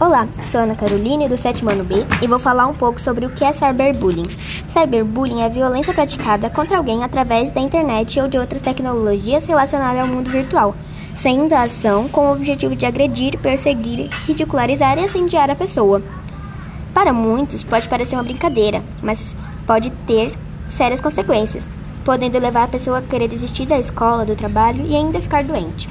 Olá, sou Ana Caroline do sétimo ano B e vou falar um pouco sobre o que é cyberbullying. Cyberbullying é violência praticada contra alguém através da internet ou de outras tecnologias relacionadas ao mundo virtual, sendo a ação com o objetivo de agredir, perseguir, ridicularizar e incendiar a pessoa. Para muitos pode parecer uma brincadeira, mas pode ter sérias consequências, podendo levar a pessoa a querer desistir da escola, do trabalho e ainda ficar doente.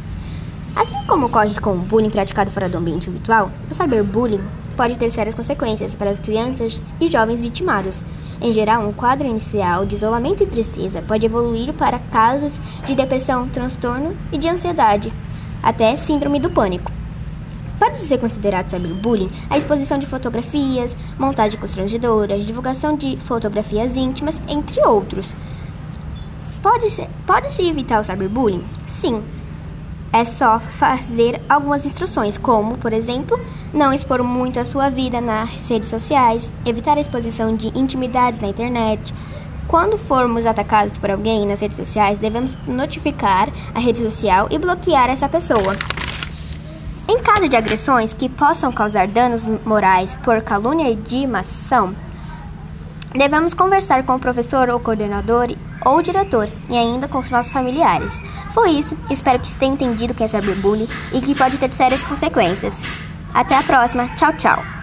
Assim como ocorre com o bullying praticado fora do ambiente virtual, o cyberbullying pode ter sérias consequências para as crianças e jovens vitimados. Em geral, um quadro inicial de isolamento e tristeza pode evoluir para casos de depressão, transtorno e de ansiedade, até síndrome do pânico. Pode ser considerado cyberbullying a exposição de fotografias, montagem constrangedora, divulgação de fotografias íntimas, entre outros. Pode-se pode -se evitar o cyberbullying? Sim, é só fazer algumas instruções, como, por exemplo, não expor muito a sua vida nas redes sociais, evitar a exposição de intimidades na internet. Quando formos atacados por alguém nas redes sociais, devemos notificar a rede social e bloquear essa pessoa. Em caso de agressões que possam causar danos morais por calúnia e dimação, devemos conversar com o professor ou coordenador ou diretor e ainda com os nossos familiares. Foi isso, espero que você tenha entendido o que é cyberbullying e que pode ter sérias consequências. Até a próxima, tchau, tchau!